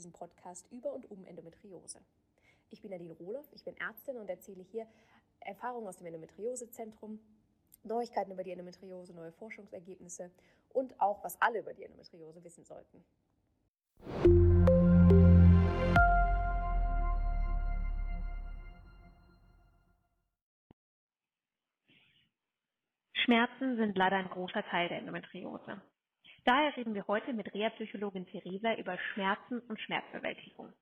diesem Podcast über und um Endometriose. Ich bin Nadine Rohloff, ich bin Ärztin und erzähle hier Erfahrungen aus dem Endometriosezentrum, Neuigkeiten über die Endometriose, neue Forschungsergebnisse und auch, was alle über die Endometriose wissen sollten. Schmerzen sind leider ein großer Teil der Endometriose. Daher reden wir heute mit Reha-Psychologin Theresa über Schmerzen und Schmerzbewältigung.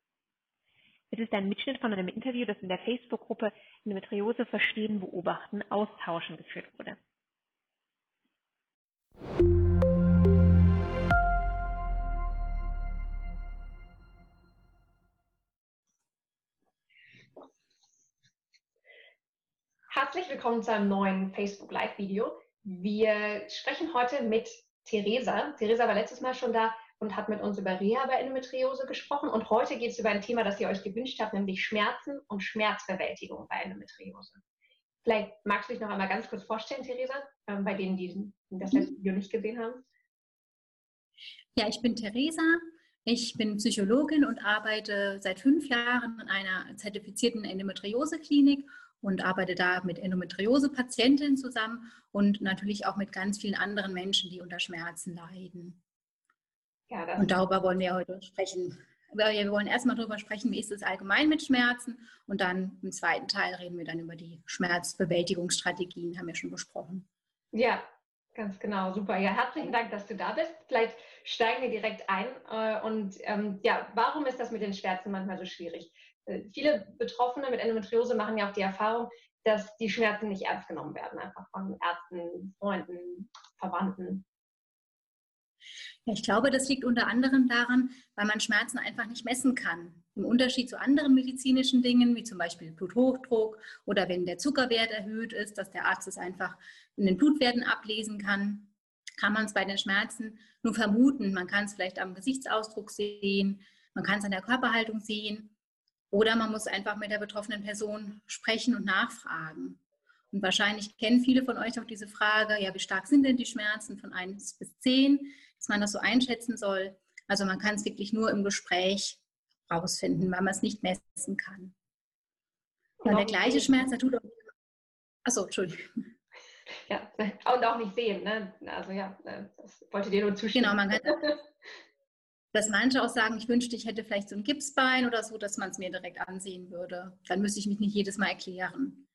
Es ist ein Mitschnitt von einem Interview, das in der Facebook-Gruppe Endometriose Verstehen, Beobachten, Austauschen geführt wurde. Herzlich willkommen zu einem neuen Facebook Live-Video. Wir sprechen heute mit Theresa. Theresa war letztes Mal schon da und hat mit uns über Reha bei Endometriose gesprochen. Und heute geht es über ein Thema, das ihr euch gewünscht habt, nämlich Schmerzen und Schmerzbewältigung bei Endometriose. Vielleicht magst du dich noch einmal ganz kurz vorstellen, Theresa, ähm, bei denen, die das letzte Video nicht gesehen haben. Ja, ich bin Theresa. Ich bin Psychologin und arbeite seit fünf Jahren in einer zertifizierten Endometriose-Klinik und arbeite da mit Endometriose-Patientinnen zusammen und natürlich auch mit ganz vielen anderen Menschen, die unter Schmerzen leiden. Ja, und darüber wollen wir heute sprechen. Wir wollen erstmal darüber sprechen, wie ist es allgemein mit Schmerzen und dann im zweiten Teil reden wir dann über die Schmerzbewältigungsstrategien, haben wir schon besprochen. Ja, ganz genau, super. Ja, herzlichen Dank, dass du da bist. Vielleicht steigen wir direkt ein. Äh, und ähm, ja, warum ist das mit den Schmerzen manchmal so schwierig? Äh, viele Betroffene mit Endometriose machen ja auch die Erfahrung, dass die Schmerzen nicht ernst genommen werden, einfach von Ärzten, Freunden, Verwandten. Ja, ich glaube, das liegt unter anderem daran, weil man Schmerzen einfach nicht messen kann. Im Unterschied zu anderen medizinischen Dingen, wie zum Beispiel Bluthochdruck oder wenn der Zuckerwert erhöht ist, dass der Arzt es einfach in den Blutwerten ablesen kann, kann man es bei den Schmerzen nur vermuten. Man kann es vielleicht am Gesichtsausdruck sehen, man kann es an der Körperhaltung sehen. Oder man muss einfach mit der betroffenen Person sprechen und nachfragen. Und wahrscheinlich kennen viele von euch auch diese Frage, ja, wie stark sind denn die Schmerzen von 1 bis 10, dass man das so einschätzen soll. Also man kann es wirklich nur im Gespräch rausfinden, weil man es nicht messen kann. Und der gleiche Schmerz, der tut auch. Achso, Entschuldigung. Ja, und auch nicht sehen, ne? Also ja, das wollte dir nur zustimmen. Genau, man kann, dass manche auch sagen, ich wünschte, ich hätte vielleicht so ein Gipsbein oder so, dass man es mir direkt ansehen würde. Dann müsste ich mich nicht jedes Mal erklären.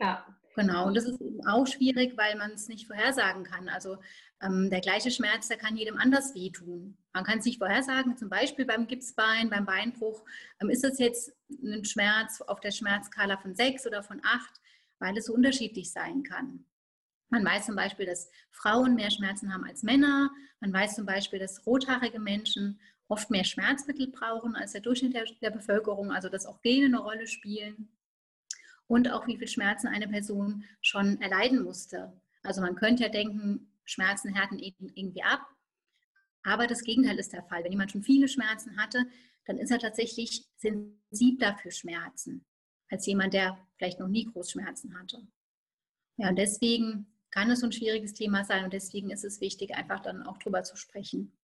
Ja. Genau, und das ist eben auch schwierig, weil man es nicht vorhersagen kann. Also ähm, der gleiche Schmerz, der kann jedem anders wehtun. Man kann es nicht vorhersagen, zum Beispiel beim Gipsbein, beim Beinbruch, ähm, ist das jetzt ein Schmerz auf der Schmerzskala von sechs oder von acht, weil es so unterschiedlich sein kann. Man weiß zum Beispiel, dass Frauen mehr Schmerzen haben als Männer. Man weiß zum Beispiel, dass rothaarige Menschen oft mehr Schmerzmittel brauchen als der Durchschnitt der, der Bevölkerung, also dass auch Gene eine Rolle spielen. Und auch wie viel Schmerzen eine Person schon erleiden musste. Also man könnte ja denken, Schmerzen härten irgendwie ab. Aber das Gegenteil ist der Fall. Wenn jemand schon viele Schmerzen hatte, dann ist er tatsächlich sensibler für Schmerzen als jemand, der vielleicht noch nie Großschmerzen hatte. Ja, und deswegen kann es ein schwieriges Thema sein und deswegen ist es wichtig, einfach dann auch drüber zu sprechen.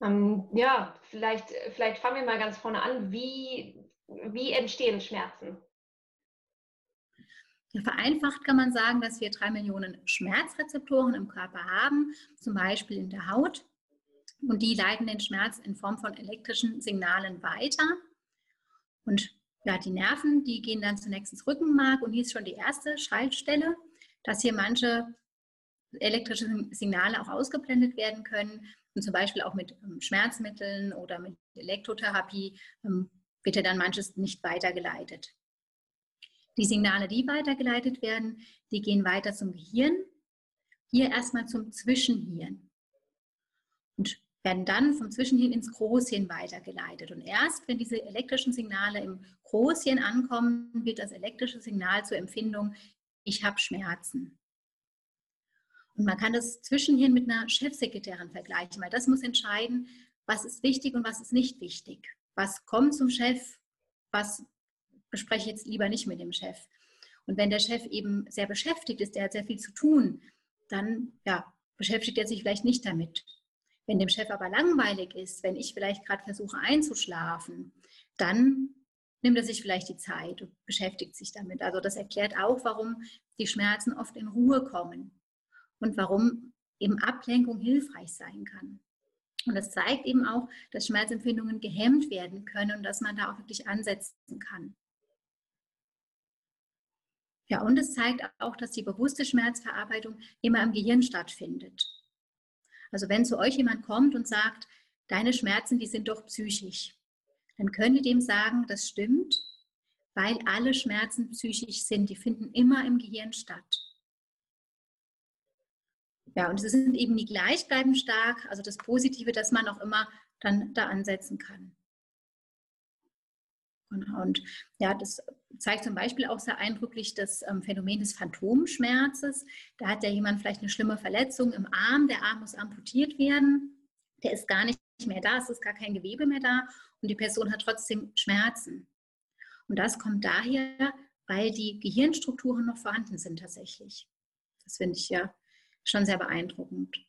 Ähm, ja, vielleicht, vielleicht fangen wir mal ganz vorne an. Wie, wie entstehen Schmerzen? Vereinfacht kann man sagen, dass wir drei Millionen Schmerzrezeptoren im Körper haben, zum Beispiel in der Haut. Und die leiten den Schmerz in Form von elektrischen Signalen weiter. Und ja, die Nerven, die gehen dann zunächst ins Rückenmark und hier ist schon die erste Schaltstelle, dass hier manche elektrische Signale auch ausgeblendet werden können. Und zum Beispiel auch mit ähm, Schmerzmitteln oder mit Elektrotherapie ähm, wird ja dann manches nicht weitergeleitet. Die Signale, die weitergeleitet werden, die gehen weiter zum Gehirn, hier erstmal zum Zwischenhirn. Und werden dann vom Zwischenhirn ins Großhirn weitergeleitet. Und erst wenn diese elektrischen Signale im Großhirn ankommen, wird das elektrische Signal zur Empfindung, ich habe Schmerzen. Und man kann das Zwischenhirn mit einer Chefsekretärin vergleichen, weil das muss entscheiden, was ist wichtig und was ist nicht wichtig. Was kommt zum Chef, was bespreche ich jetzt lieber nicht mit dem Chef. Und wenn der Chef eben sehr beschäftigt ist, der hat sehr viel zu tun, dann ja, beschäftigt er sich vielleicht nicht damit. Wenn dem Chef aber langweilig ist, wenn ich vielleicht gerade versuche einzuschlafen, dann nimmt er sich vielleicht die Zeit und beschäftigt sich damit. Also das erklärt auch, warum die Schmerzen oft in Ruhe kommen und warum eben Ablenkung hilfreich sein kann. Und das zeigt eben auch, dass Schmerzempfindungen gehemmt werden können und dass man da auch wirklich ansetzen kann. Ja, und es zeigt auch, dass die bewusste Schmerzverarbeitung immer im Gehirn stattfindet. Also wenn zu euch jemand kommt und sagt, deine Schmerzen, die sind doch psychisch, dann könnt ihr dem sagen, das stimmt, weil alle Schmerzen psychisch sind. Die finden immer im Gehirn statt. Ja, und sie sind eben nie gleichbleibend stark. Also das Positive, dass man auch immer dann da ansetzen kann. Genau. Und ja, das zeigt zum Beispiel auch sehr eindrücklich das ähm, Phänomen des Phantomschmerzes. Da hat ja jemand vielleicht eine schlimme Verletzung im Arm, der Arm muss amputiert werden, der ist gar nicht mehr da, es ist gar kein Gewebe mehr da und die Person hat trotzdem Schmerzen. Und das kommt daher, weil die Gehirnstrukturen noch vorhanden sind tatsächlich. Das finde ich ja schon sehr beeindruckend.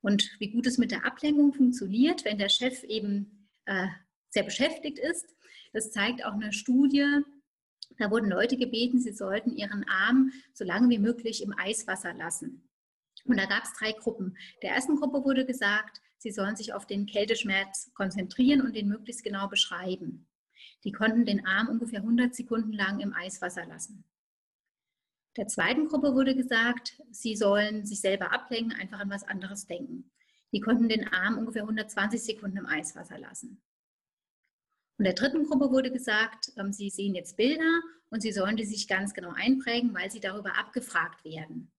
Und wie gut es mit der Ablenkung funktioniert, wenn der Chef eben äh, sehr beschäftigt ist, das zeigt auch eine Studie. Da wurden Leute gebeten, sie sollten ihren Arm so lange wie möglich im Eiswasser lassen. Und da gab es drei Gruppen. Der ersten Gruppe wurde gesagt, sie sollen sich auf den Kälteschmerz konzentrieren und den möglichst genau beschreiben. Die konnten den Arm ungefähr 100 Sekunden lang im Eiswasser lassen. Der zweiten Gruppe wurde gesagt, sie sollen sich selber ablenken, einfach an was anderes denken. Die konnten den Arm ungefähr 120 Sekunden im Eiswasser lassen. Und der dritten Gruppe wurde gesagt, ähm, sie sehen jetzt Bilder und sie sollen die sich ganz genau einprägen, weil sie darüber abgefragt werden.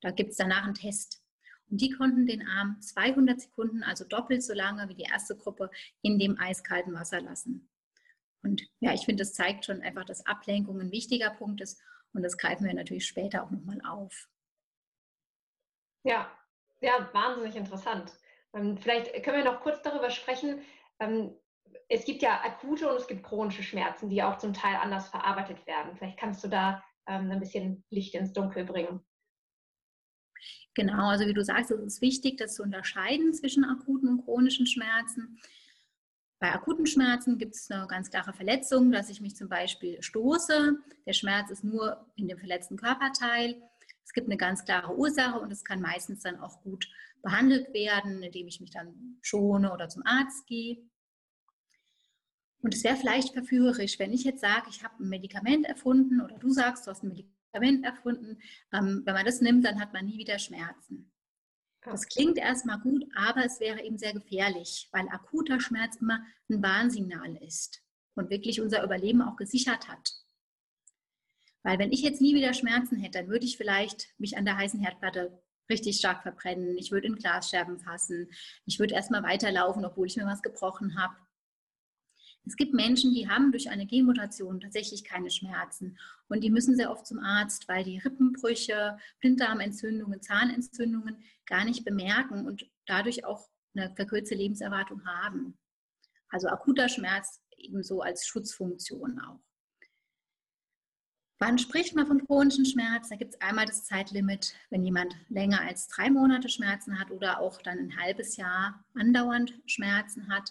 Da gibt es danach einen Test. Und die konnten den Arm 200 Sekunden, also doppelt so lange wie die erste Gruppe, in dem eiskalten Wasser lassen. Und ja, ich finde, das zeigt schon einfach, dass Ablenkung ein wichtiger Punkt ist. Und das greifen wir natürlich später auch nochmal auf. Ja, ja, wahnsinnig interessant. Ähm, vielleicht können wir noch kurz darüber sprechen, ähm, es gibt ja akute und es gibt chronische Schmerzen, die auch zum Teil anders verarbeitet werden. Vielleicht kannst du da ähm, ein bisschen Licht ins Dunkel bringen. Genau, also wie du sagst, es ist wichtig, das zu unterscheiden zwischen akuten und chronischen Schmerzen. Bei akuten Schmerzen gibt es eine ganz klare Verletzung, dass ich mich zum Beispiel stoße. Der Schmerz ist nur in dem verletzten Körperteil. Es gibt eine ganz klare Ursache und es kann meistens dann auch gut behandelt werden, indem ich mich dann schone oder zum Arzt gehe. Und es wäre vielleicht verführerisch, wenn ich jetzt sage, ich habe ein Medikament erfunden oder du sagst, du hast ein Medikament erfunden. Ähm, wenn man das nimmt, dann hat man nie wieder Schmerzen. Das klingt erstmal gut, aber es wäre eben sehr gefährlich, weil akuter Schmerz immer ein Warnsignal ist und wirklich unser Überleben auch gesichert hat. Weil wenn ich jetzt nie wieder Schmerzen hätte, dann würde ich vielleicht mich an der heißen Herdplatte richtig stark verbrennen. Ich würde in Glasscherben fassen. Ich würde erstmal weiterlaufen, obwohl ich mir was gebrochen habe. Es gibt Menschen, die haben durch eine Genmutation tatsächlich keine Schmerzen und die müssen sehr oft zum Arzt, weil die Rippenbrüche, Blinddarmentzündungen, Zahnentzündungen gar nicht bemerken und dadurch auch eine verkürzte Lebenserwartung haben. Also akuter Schmerz ebenso als Schutzfunktion auch. Wann spricht man von chronischen Schmerz? Da gibt es einmal das Zeitlimit, wenn jemand länger als drei Monate Schmerzen hat oder auch dann ein halbes Jahr andauernd Schmerzen hat.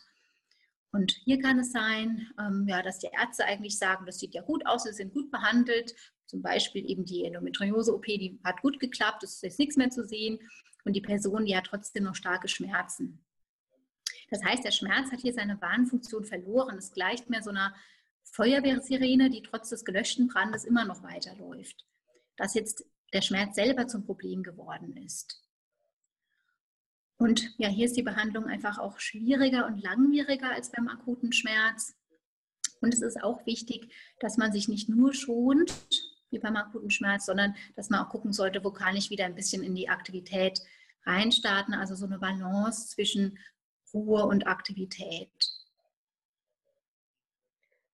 Und hier kann es sein, ähm, ja, dass die Ärzte eigentlich sagen, das sieht ja gut aus, sie sind gut behandelt. Zum Beispiel eben die Endometriose-OP, die hat gut geklappt, es ist nichts mehr zu sehen. Und die Person, die hat trotzdem noch starke Schmerzen. Das heißt, der Schmerz hat hier seine Warnfunktion verloren. Es gleicht mehr so einer Feuerwehrsirene, die trotz des gelöschten Brandes immer noch weiterläuft. Dass jetzt der Schmerz selber zum Problem geworden ist. Und ja, hier ist die Behandlung einfach auch schwieriger und langwieriger als beim akuten Schmerz. Und es ist auch wichtig, dass man sich nicht nur schont, wie beim akuten Schmerz, sondern dass man auch gucken sollte, wo kann ich wieder ein bisschen in die Aktivität reinstarten. Also so eine Balance zwischen Ruhe und Aktivität.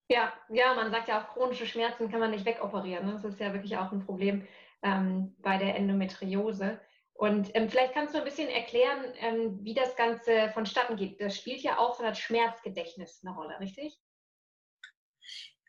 Ja, ja, man sagt ja auch, chronische Schmerzen kann man nicht wegoperieren. Ne? Das ist ja wirklich auch ein Problem ähm, bei der Endometriose. Und ähm, vielleicht kannst du ein bisschen erklären, ähm, wie das Ganze vonstatten geht. Das spielt ja auch so das Schmerzgedächtnis eine Rolle, richtig?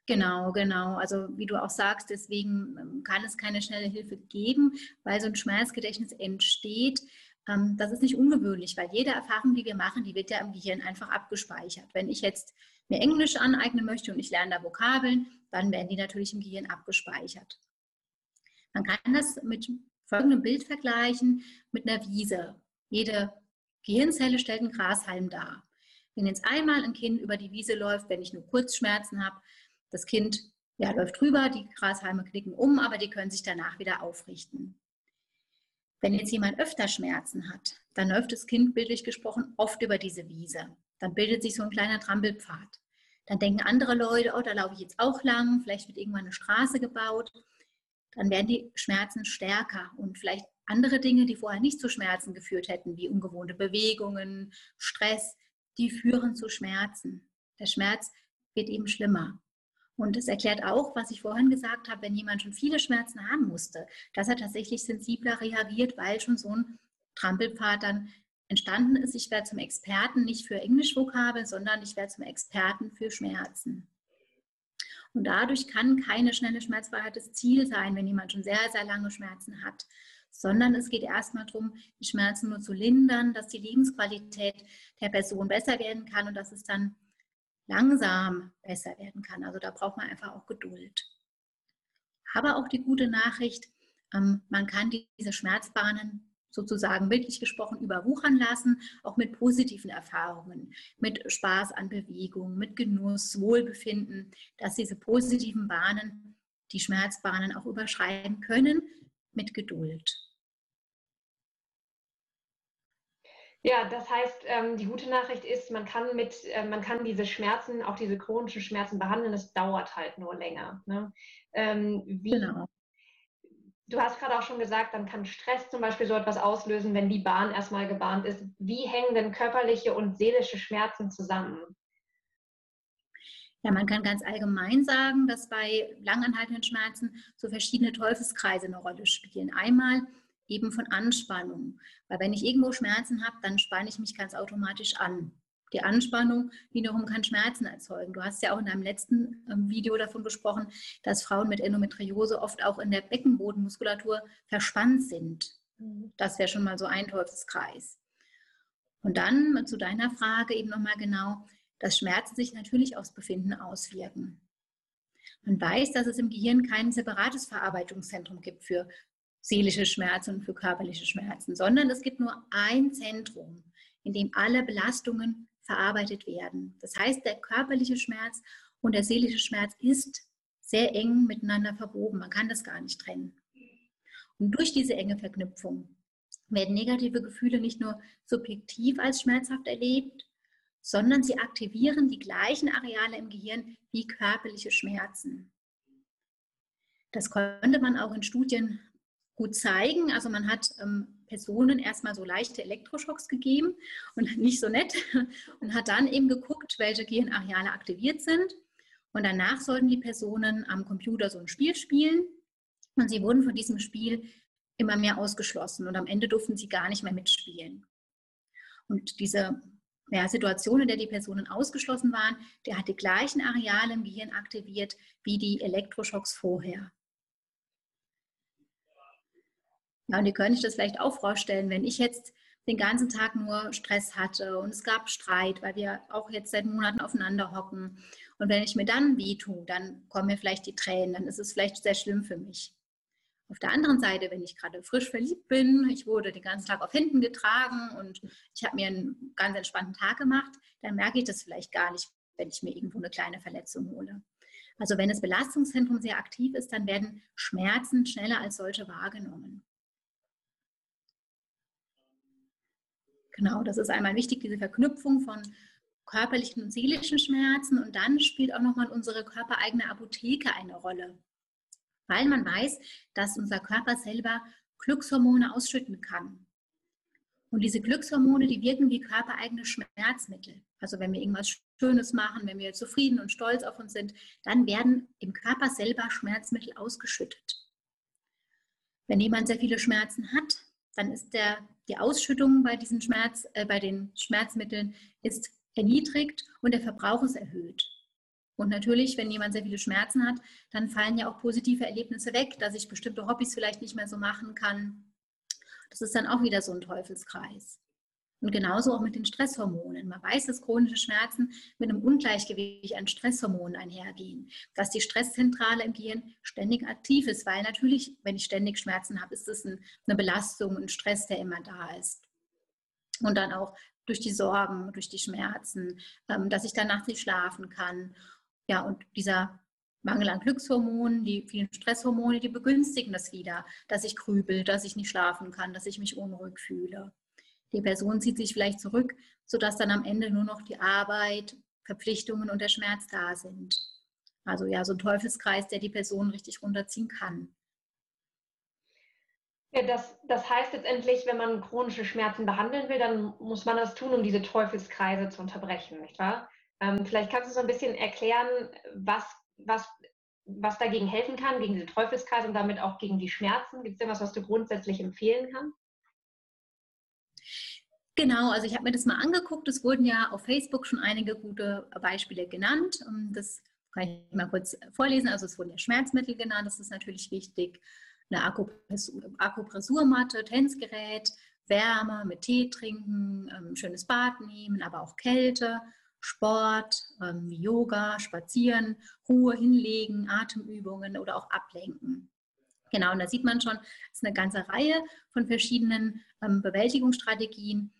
Genau, genau. Also wie du auch sagst, deswegen ähm, kann es keine schnelle Hilfe geben, weil so ein Schmerzgedächtnis entsteht, ähm, das ist nicht ungewöhnlich, weil jede Erfahrung, die wir machen, die wird ja im Gehirn einfach abgespeichert. Wenn ich jetzt mir Englisch aneignen möchte und ich lerne da Vokabeln, dann werden die natürlich im Gehirn abgespeichert. Man kann das mit folgendem Bild vergleichen mit einer Wiese. Jede Gehirnzelle stellt einen Grashalm dar. Wenn jetzt einmal ein Kind über die Wiese läuft, wenn ich nur Kurzschmerzen habe, das Kind ja, läuft drüber, die Grashalme knicken um, aber die können sich danach wieder aufrichten. Wenn jetzt jemand öfter Schmerzen hat, dann läuft das Kind bildlich gesprochen oft über diese Wiese. Dann bildet sich so ein kleiner Trampelpfad. Dann denken andere Leute, oh, da laufe ich jetzt auch lang, vielleicht wird irgendwann eine Straße gebaut. Dann werden die Schmerzen stärker und vielleicht andere Dinge, die vorher nicht zu Schmerzen geführt hätten, wie ungewohnte Bewegungen, Stress, die führen zu Schmerzen. Der Schmerz wird eben schlimmer. Und es erklärt auch, was ich vorhin gesagt habe, wenn jemand schon viele Schmerzen haben musste, dass er tatsächlich sensibler reagiert, weil schon so ein Trampelpfad dann entstanden ist. Ich werde zum Experten nicht für Englischvokabeln, sondern ich werde zum Experten für Schmerzen. Und dadurch kann keine schnelle Schmerzfreiheit das Ziel sein, wenn jemand schon sehr, sehr lange Schmerzen hat, sondern es geht erstmal darum, die Schmerzen nur zu lindern, dass die Lebensqualität der Person besser werden kann und dass es dann langsam besser werden kann. Also da braucht man einfach auch Geduld. Aber auch die gute Nachricht, ähm, man kann diese Schmerzbahnen sozusagen bildlich gesprochen überwuchern lassen, auch mit positiven Erfahrungen, mit Spaß an Bewegung, mit Genuss, Wohlbefinden, dass diese positiven Bahnen die Schmerzbahnen auch überschreiten können mit Geduld. Ja, das heißt, ähm, die gute Nachricht ist, man kann mit, äh, man kann diese Schmerzen, auch diese chronischen Schmerzen behandeln, es dauert halt nur länger. Ne? Ähm, wie, genau. Du hast gerade auch schon gesagt, dann kann Stress zum Beispiel so etwas auslösen, wenn die Bahn erstmal gebahnt ist. Wie hängen denn körperliche und seelische Schmerzen zusammen? Ja, man kann ganz allgemein sagen, dass bei langanhaltenden Schmerzen so verschiedene Teufelskreise eine Rolle spielen. Einmal eben von Anspannung. Weil wenn ich irgendwo Schmerzen habe, dann spanne ich mich ganz automatisch an. Die Anspannung wiederum kann Schmerzen erzeugen. Du hast ja auch in deinem letzten ähm, Video davon gesprochen, dass Frauen mit Endometriose oft auch in der Beckenbodenmuskulatur verspannt sind. Mhm. Das wäre schon mal so ein Teufelskreis. Und dann zu deiner Frage eben nochmal genau, dass Schmerzen sich natürlich aufs Befinden auswirken. Man weiß, dass es im Gehirn kein separates Verarbeitungszentrum gibt für seelische Schmerzen und für körperliche Schmerzen, sondern es gibt nur ein Zentrum, in dem alle Belastungen verarbeitet werden. Das heißt, der körperliche Schmerz und der seelische Schmerz ist sehr eng miteinander verwoben. Man kann das gar nicht trennen. Und durch diese enge Verknüpfung werden negative Gefühle nicht nur subjektiv als schmerzhaft erlebt, sondern sie aktivieren die gleichen Areale im Gehirn wie körperliche Schmerzen. Das konnte man auch in Studien gut zeigen. Also man hat ähm, Personen erstmal so leichte Elektroschocks gegeben und nicht so nett und hat dann eben geguckt, welche Gehirnareale aktiviert sind. Und danach sollten die Personen am Computer so ein Spiel spielen und sie wurden von diesem Spiel immer mehr ausgeschlossen und am Ende durften sie gar nicht mehr mitspielen. Und diese ja, Situation, in der die Personen ausgeschlossen waren, der hat die gleichen Areale im Gehirn aktiviert wie die Elektroschocks vorher. Ja, und ihr könnt euch das vielleicht auch vorstellen, wenn ich jetzt den ganzen Tag nur Stress hatte und es gab Streit, weil wir auch jetzt seit Monaten aufeinander hocken. Und wenn ich mir dann weh tue, dann kommen mir vielleicht die Tränen, dann ist es vielleicht sehr schlimm für mich. Auf der anderen Seite, wenn ich gerade frisch verliebt bin, ich wurde den ganzen Tag auf Händen getragen und ich habe mir einen ganz entspannten Tag gemacht, dann merke ich das vielleicht gar nicht, wenn ich mir irgendwo eine kleine Verletzung hole. Also wenn das Belastungszentrum sehr aktiv ist, dann werden Schmerzen schneller als solche wahrgenommen. Genau, das ist einmal wichtig, diese Verknüpfung von körperlichen und seelischen Schmerzen. Und dann spielt auch nochmal unsere körpereigene Apotheke eine Rolle, weil man weiß, dass unser Körper selber Glückshormone ausschütten kann. Und diese Glückshormone, die wirken wie körpereigene Schmerzmittel. Also wenn wir irgendwas Schönes machen, wenn wir zufrieden und stolz auf uns sind, dann werden im Körper selber Schmerzmittel ausgeschüttet. Wenn jemand sehr viele Schmerzen hat, dann ist der, die Ausschüttung bei diesen Schmerz, äh, bei den Schmerzmitteln ist erniedrigt und der Verbrauch ist erhöht. Und natürlich, wenn jemand sehr viele Schmerzen hat, dann fallen ja auch positive Erlebnisse weg, dass ich bestimmte Hobbys vielleicht nicht mehr so machen kann, Das ist dann auch wieder so ein Teufelskreis. Und genauso auch mit den Stresshormonen. Man weiß, dass chronische Schmerzen mit einem Ungleichgewicht an Stresshormonen einhergehen. Dass die Stresszentrale im Gehirn ständig aktiv ist, weil natürlich, wenn ich ständig Schmerzen habe, ist es eine Belastung, ein Stress, der immer da ist. Und dann auch durch die Sorgen, durch die Schmerzen, ähm, dass ich dann nachts nicht schlafen kann. Ja, und dieser Mangel an Glückshormonen, die vielen Stresshormone, die begünstigen das wieder, dass ich grübel, dass ich nicht schlafen kann, dass ich mich unruhig fühle. Die Person zieht sich vielleicht zurück, sodass dann am Ende nur noch die Arbeit, Verpflichtungen und der Schmerz da sind. Also ja, so ein Teufelskreis, der die Person richtig runterziehen kann. Ja, das, das heißt letztendlich, wenn man chronische Schmerzen behandeln will, dann muss man das tun, um diese Teufelskreise zu unterbrechen, nicht wahr? Ähm, vielleicht kannst du so ein bisschen erklären, was, was, was dagegen helfen kann, gegen diese Teufelskreise und damit auch gegen die Schmerzen. Gibt es denn was, was du grundsätzlich empfehlen kannst? Genau, also ich habe mir das mal angeguckt. Es wurden ja auf Facebook schon einige gute Beispiele genannt. Das kann ich mal kurz vorlesen. Also es wurden ja Schmerzmittel genannt, das ist natürlich wichtig. Eine Akupressurmatte, Tänzgerät, Wärme mit Tee trinken, ähm, schönes Bad nehmen, aber auch Kälte, Sport, ähm, Yoga, Spazieren, Ruhe hinlegen, Atemübungen oder auch ablenken. Genau, und da sieht man schon, es ist eine ganze Reihe von verschiedenen ähm, Bewältigungsstrategien, ähm,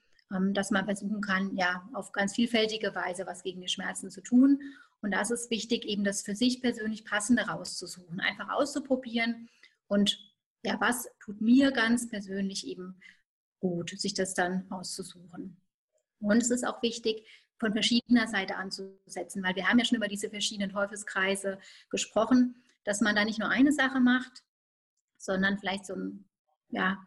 dass man versuchen kann, ja, auf ganz vielfältige Weise was gegen die Schmerzen zu tun. Und da ist es wichtig, eben das für sich persönlich Passende rauszusuchen, einfach auszuprobieren und ja, was tut mir ganz persönlich eben gut, sich das dann auszusuchen. Und es ist auch wichtig, von verschiedener Seite anzusetzen, weil wir haben ja schon über diese verschiedenen Teufelskreise gesprochen, dass man da nicht nur eine Sache macht, sondern vielleicht so ein, ja,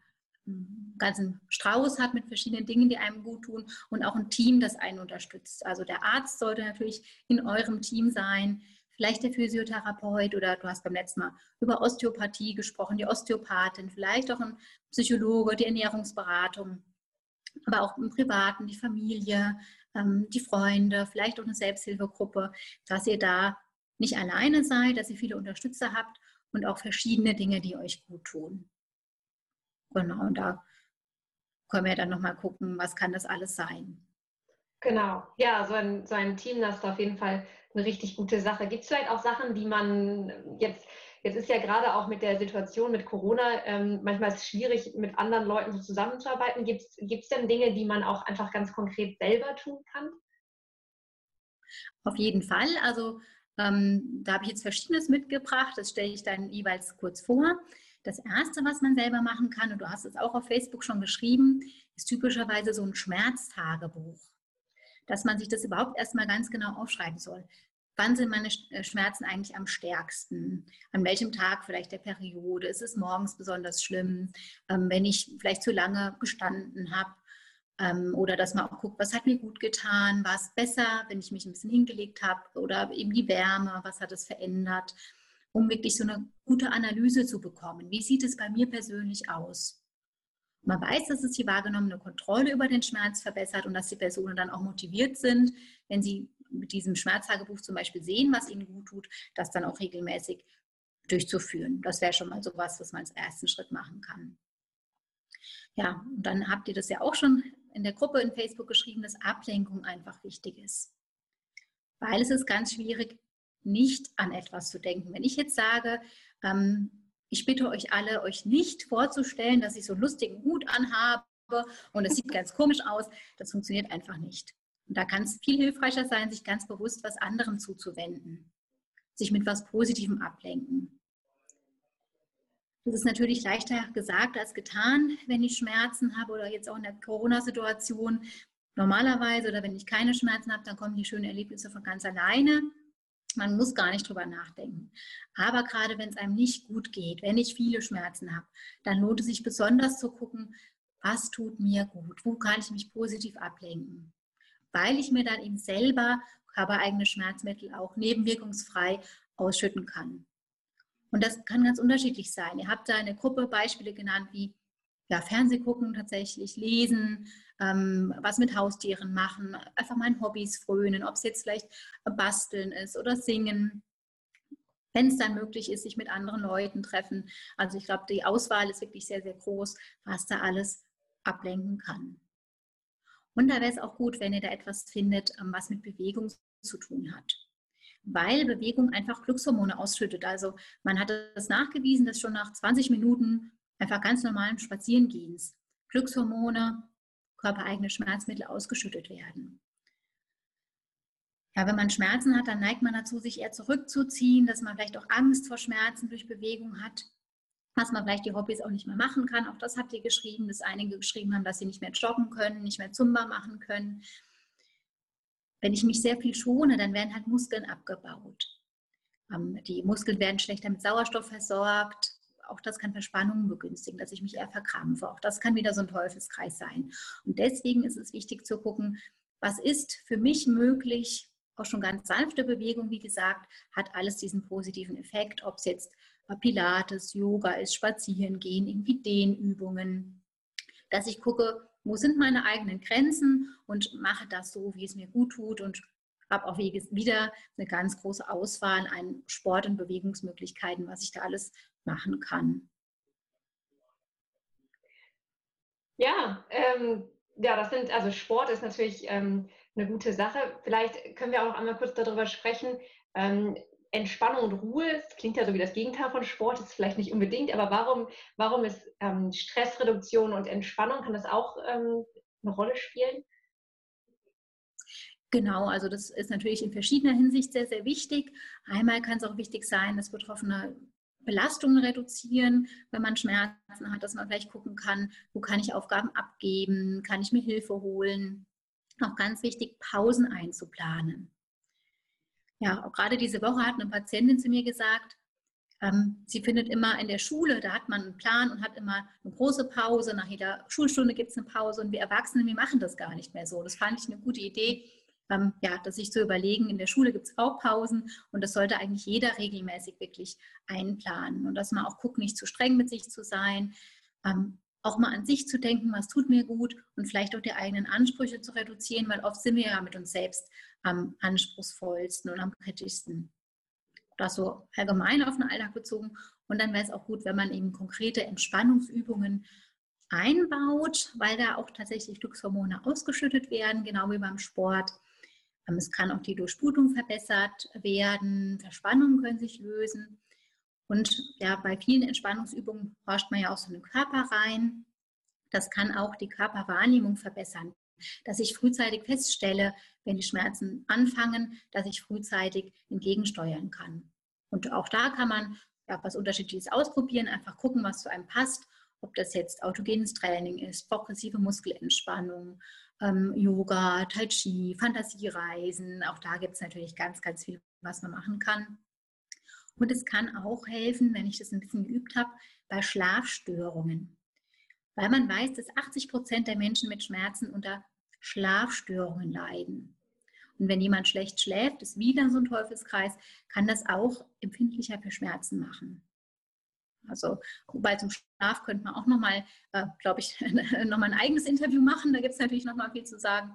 ganzen Strauß hat mit verschiedenen Dingen, die einem gut tun und auch ein Team, das einen unterstützt. Also der Arzt sollte natürlich in eurem Team sein, vielleicht der Physiotherapeut oder du hast beim letzten Mal über Osteopathie gesprochen, die Osteopathin, vielleicht auch ein Psychologe, die Ernährungsberatung, aber auch im Privaten, die Familie, ähm, die Freunde, vielleicht auch eine Selbsthilfegruppe, dass ihr da nicht alleine seid, dass ihr viele Unterstützer habt und auch verschiedene Dinge, die euch gut tun. Genau, und da können wir dann nochmal gucken, was kann das alles sein. Genau, ja, so ein, so ein Team, das ist auf jeden Fall eine richtig gute Sache. Gibt es vielleicht auch Sachen, die man jetzt, jetzt ist ja gerade auch mit der Situation mit Corona, ähm, manchmal ist es schwierig, mit anderen Leuten so zusammenzuarbeiten. Gibt es denn Dinge, die man auch einfach ganz konkret selber tun kann? Auf jeden Fall. Also ähm, da habe ich jetzt Verschiedenes mitgebracht. Das stelle ich dann jeweils kurz vor. Das Erste, was man selber machen kann, und du hast es auch auf Facebook schon geschrieben, ist typischerweise so ein Schmerztagebuch. Dass man sich das überhaupt erstmal ganz genau aufschreiben soll. Wann sind meine äh, Schmerzen eigentlich am stärksten? An welchem Tag vielleicht der Periode? Ist es morgens besonders schlimm? Ähm, wenn ich vielleicht zu lange gestanden habe? Ähm, oder dass man auch guckt, was hat mir gut getan? War es besser, wenn ich mich ein bisschen hingelegt habe? Oder eben die Wärme, was hat es verändert? Um wirklich so eine gute Analyse zu bekommen. Wie sieht es bei mir persönlich aus? Man weiß, dass es die wahrgenommene Kontrolle über den Schmerz verbessert und dass die Personen dann auch motiviert sind, wenn sie mit diesem Schmerztagebuch zum Beispiel sehen, was ihnen gut tut, das dann auch regelmäßig durchzuführen. Das wäre schon mal so was, was man als ersten Schritt machen kann. Ja, und dann habt ihr das ja auch schon in der Gruppe in Facebook geschrieben, dass Ablenkung einfach wichtig ist. Weil es ist ganz schwierig, nicht an etwas zu denken. Wenn ich jetzt sage, ähm, ich bitte euch alle, euch nicht vorzustellen, dass ich so einen lustigen Hut anhabe und es sieht ganz komisch aus, das funktioniert einfach nicht. Und da kann es viel hilfreicher sein, sich ganz bewusst was anderem zuzuwenden, sich mit was Positivem ablenken. Das ist natürlich leichter gesagt als getan, wenn ich Schmerzen habe oder jetzt auch in der Corona-Situation. Normalerweise oder wenn ich keine Schmerzen habe, dann kommen die schönen Erlebnisse von ganz alleine. Man muss gar nicht drüber nachdenken. Aber gerade wenn es einem nicht gut geht, wenn ich viele Schmerzen habe, dann lohnt es sich besonders zu gucken, was tut mir gut, wo kann ich mich positiv ablenken. Weil ich mir dann eben selber körpereigene Schmerzmittel auch nebenwirkungsfrei ausschütten kann. Und das kann ganz unterschiedlich sein. Ihr habt da eine Gruppe Beispiele genannt wie ja, Fernseh gucken tatsächlich, lesen, ähm, was mit Haustieren machen, einfach meinen Hobbys frönen, ob es jetzt vielleicht basteln ist oder singen. Wenn es dann möglich ist, sich mit anderen Leuten treffen. Also ich glaube, die Auswahl ist wirklich sehr, sehr groß, was da alles ablenken kann. Und da wäre es auch gut, wenn ihr da etwas findet, ähm, was mit Bewegung zu tun hat. Weil Bewegung einfach Glückshormone ausschüttet. Also man hat es nachgewiesen, dass schon nach 20 Minuten einfach ganz normalen Spazierengehens Glückshormone, körpereigene Schmerzmittel ausgeschüttet werden. Ja, wenn man Schmerzen hat, dann neigt man dazu, sich eher zurückzuziehen, dass man vielleicht auch Angst vor Schmerzen durch Bewegung hat, dass man vielleicht die Hobbys auch nicht mehr machen kann. Auch das habt ihr geschrieben, dass einige geschrieben haben, dass sie nicht mehr joggen können, nicht mehr Zumba machen können. Wenn ich mich sehr viel schone, dann werden halt Muskeln abgebaut. Ähm, die Muskeln werden schlechter mit Sauerstoff versorgt. Auch das kann Verspannungen begünstigen, dass ich mich eher verkrampfe. Auch das kann wieder so ein Teufelskreis sein. Und deswegen ist es wichtig zu gucken, was ist für mich möglich, auch schon ganz sanfte Bewegung, wie gesagt, hat alles diesen positiven Effekt, ob es jetzt Pilates, Yoga ist, Spazieren gehen, irgendwie Dehnübungen, dass ich gucke, wo sind meine eigenen Grenzen und mache das so, wie es mir gut tut und habe auch wieder eine ganz große Auswahl an Sport- und Bewegungsmöglichkeiten, was ich da alles machen kann. Ja, ähm, ja, das sind, also Sport ist natürlich ähm, eine gute Sache. Vielleicht können wir auch noch einmal kurz darüber sprechen. Ähm, Entspannung und Ruhe, das klingt ja so wie das Gegenteil von Sport, ist vielleicht nicht unbedingt, aber warum, warum ist ähm, Stressreduktion und Entspannung, kann das auch ähm, eine Rolle spielen? Genau, also das ist natürlich in verschiedener Hinsicht sehr, sehr wichtig. Einmal kann es auch wichtig sein, dass Betroffene Belastungen reduzieren, wenn man Schmerzen hat, dass man vielleicht gucken kann, wo kann ich Aufgaben abgeben, kann ich mir Hilfe holen. Auch ganz wichtig, Pausen einzuplanen. Ja, auch gerade diese Woche hat eine Patientin zu mir gesagt, ähm, sie findet immer in der Schule, da hat man einen Plan und hat immer eine große Pause. Nach jeder Schulstunde gibt es eine Pause und wir Erwachsene, wir machen das gar nicht mehr so. Das fand ich eine gute Idee, ähm, ja, dass sich zu überlegen, in der Schule gibt es auch Pausen und das sollte eigentlich jeder regelmäßig wirklich einplanen und dass man auch guckt, nicht zu streng mit sich zu sein, ähm, auch mal an sich zu denken, was tut mir gut und vielleicht auch die eigenen Ansprüche zu reduzieren, weil oft sind wir ja mit uns selbst am anspruchsvollsten und am kritischsten. Das so allgemein auf den Alltag bezogen. Und dann wäre es auch gut, wenn man eben konkrete Entspannungsübungen einbaut, weil da auch tatsächlich Glückshormone ausgeschüttet werden, genau wie beim Sport. Ähm, es kann auch die Durchblutung verbessert werden, Verspannungen können sich lösen. Und ja, bei vielen Entspannungsübungen forscht man ja auch so in den Körper rein. Das kann auch die Körperwahrnehmung verbessern, dass ich frühzeitig feststelle, wenn die Schmerzen anfangen, dass ich frühzeitig entgegensteuern kann. Und auch da kann man ja, was Unterschiedliches ausprobieren, einfach gucken, was zu einem passt, ob das jetzt autogenes Training ist, progressive Muskelentspannung, ähm, Yoga, Tai Chi, Fantasiereisen. Auch da gibt es natürlich ganz, ganz viel, was man machen kann. Und es kann auch helfen, wenn ich das ein bisschen geübt habe, bei Schlafstörungen. Weil man weiß, dass 80 Prozent der Menschen mit Schmerzen unter Schlafstörungen leiden. Und wenn jemand schlecht schläft, ist wieder so ein Teufelskreis, kann das auch empfindlicher für Schmerzen machen. Also, wobei zum Schlaf könnte man auch nochmal, äh, glaube ich, nochmal ein eigenes Interview machen. Da gibt es natürlich nochmal viel zu sagen.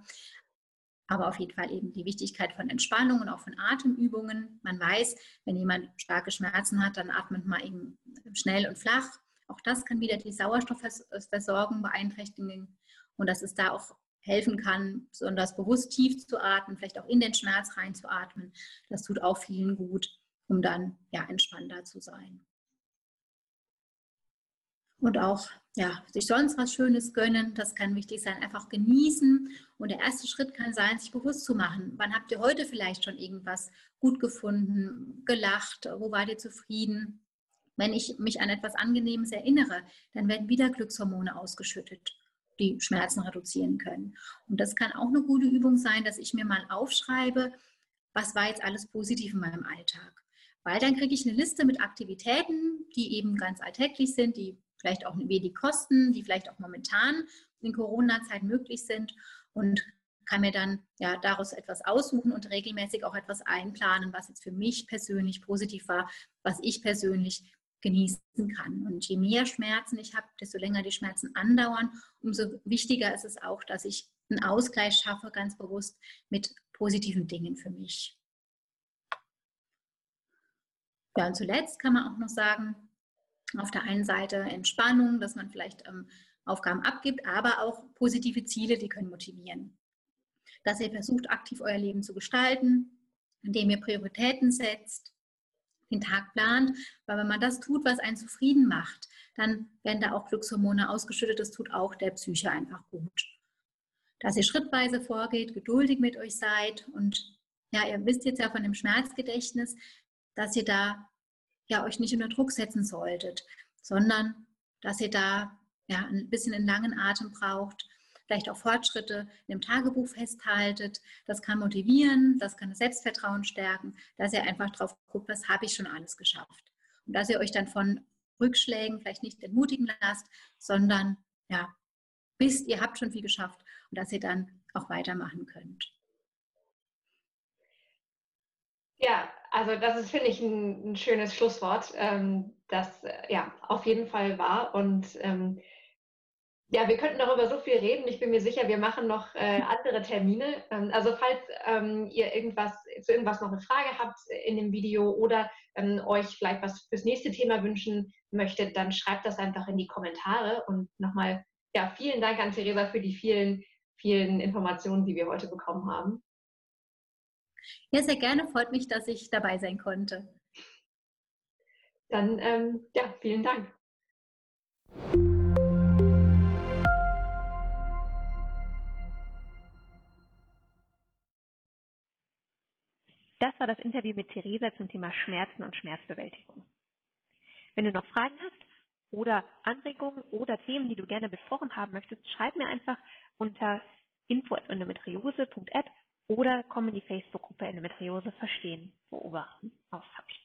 Aber auf jeden Fall eben die Wichtigkeit von Entspannung und auch von Atemübungen. Man weiß, wenn jemand starke Schmerzen hat, dann atmet man eben schnell und flach. Auch das kann wieder die Sauerstoffversorgung beeinträchtigen und dass es da auch helfen kann, besonders bewusst tief zu atmen, vielleicht auch in den Schmerz reinzuatmen. Das tut auch vielen gut, um dann ja entspannter zu sein und auch ja, sich sonst was Schönes gönnen. Das kann wichtig sein, einfach genießen. Und der erste Schritt kann sein, sich bewusst zu machen. Wann habt ihr heute vielleicht schon irgendwas gut gefunden, gelacht? Wo wart ihr zufrieden? Wenn ich mich an etwas Angenehmes erinnere, dann werden wieder Glückshormone ausgeschüttet, die Schmerzen reduzieren können. Und das kann auch eine gute Übung sein, dass ich mir mal aufschreibe, was war jetzt alles positiv in meinem Alltag. Weil dann kriege ich eine Liste mit Aktivitäten, die eben ganz alltäglich sind, die vielleicht auch wenig kosten, die vielleicht auch momentan in Corona-Zeit möglich sind und kann mir dann ja daraus etwas aussuchen und regelmäßig auch etwas einplanen, was jetzt für mich persönlich positiv war, was ich persönlich genießen kann. Und je mehr Schmerzen ich habe, desto länger die Schmerzen andauern, umso wichtiger ist es auch, dass ich einen Ausgleich schaffe, ganz bewusst mit positiven Dingen für mich. Ja, und zuletzt kann man auch noch sagen, auf der einen Seite Entspannung, dass man vielleicht ähm, Aufgaben abgibt, aber auch positive Ziele, die können motivieren. Dass ihr versucht, aktiv euer Leben zu gestalten, indem ihr Prioritäten setzt, den Tag plant, weil wenn man das tut, was einen zufrieden macht, dann werden da auch Glückshormone ausgeschüttet. Das tut auch der Psyche einfach gut. Dass ihr schrittweise vorgeht, geduldig mit euch seid und ja, ihr wisst jetzt ja von dem Schmerzgedächtnis, dass ihr da ja euch nicht unter Druck setzen solltet, sondern dass ihr da ja ein bisschen einen langen Atem braucht, vielleicht auch Fortschritte in dem Tagebuch festhaltet. Das kann motivieren, das kann das Selbstvertrauen stärken, dass ihr einfach drauf guckt, was habe ich schon alles geschafft. Und dass ihr euch dann von Rückschlägen vielleicht nicht entmutigen lasst, sondern ja, wisst, ihr habt schon viel geschafft und dass ihr dann auch weitermachen könnt. Ja, also das ist, finde ich, ein, ein schönes Schlusswort, ähm, das äh, ja auf jeden Fall war. Und ähm, ja, wir könnten darüber so viel reden. Ich bin mir sicher, wir machen noch äh, andere Termine. Ähm, also falls ähm, ihr irgendwas zu irgendwas noch eine Frage habt in dem Video oder ähm, euch vielleicht was fürs nächste Thema wünschen möchtet, dann schreibt das einfach in die Kommentare. Und nochmal, ja, vielen Dank an Theresa für die vielen, vielen Informationen, die wir heute bekommen haben. Ja, sehr gerne. Freut mich, dass ich dabei sein konnte. Dann, ähm, ja, vielen Dank. Das war das Interview mit Theresa zum Thema Schmerzen und Schmerzbewältigung. Wenn du noch Fragen hast oder Anregungen oder Themen, die du gerne besprochen haben möchtest, schreib mir einfach unter info.endometriose.app oder kommen die Facebook-Gruppe Endometriose verstehen, beobachten, austauschen.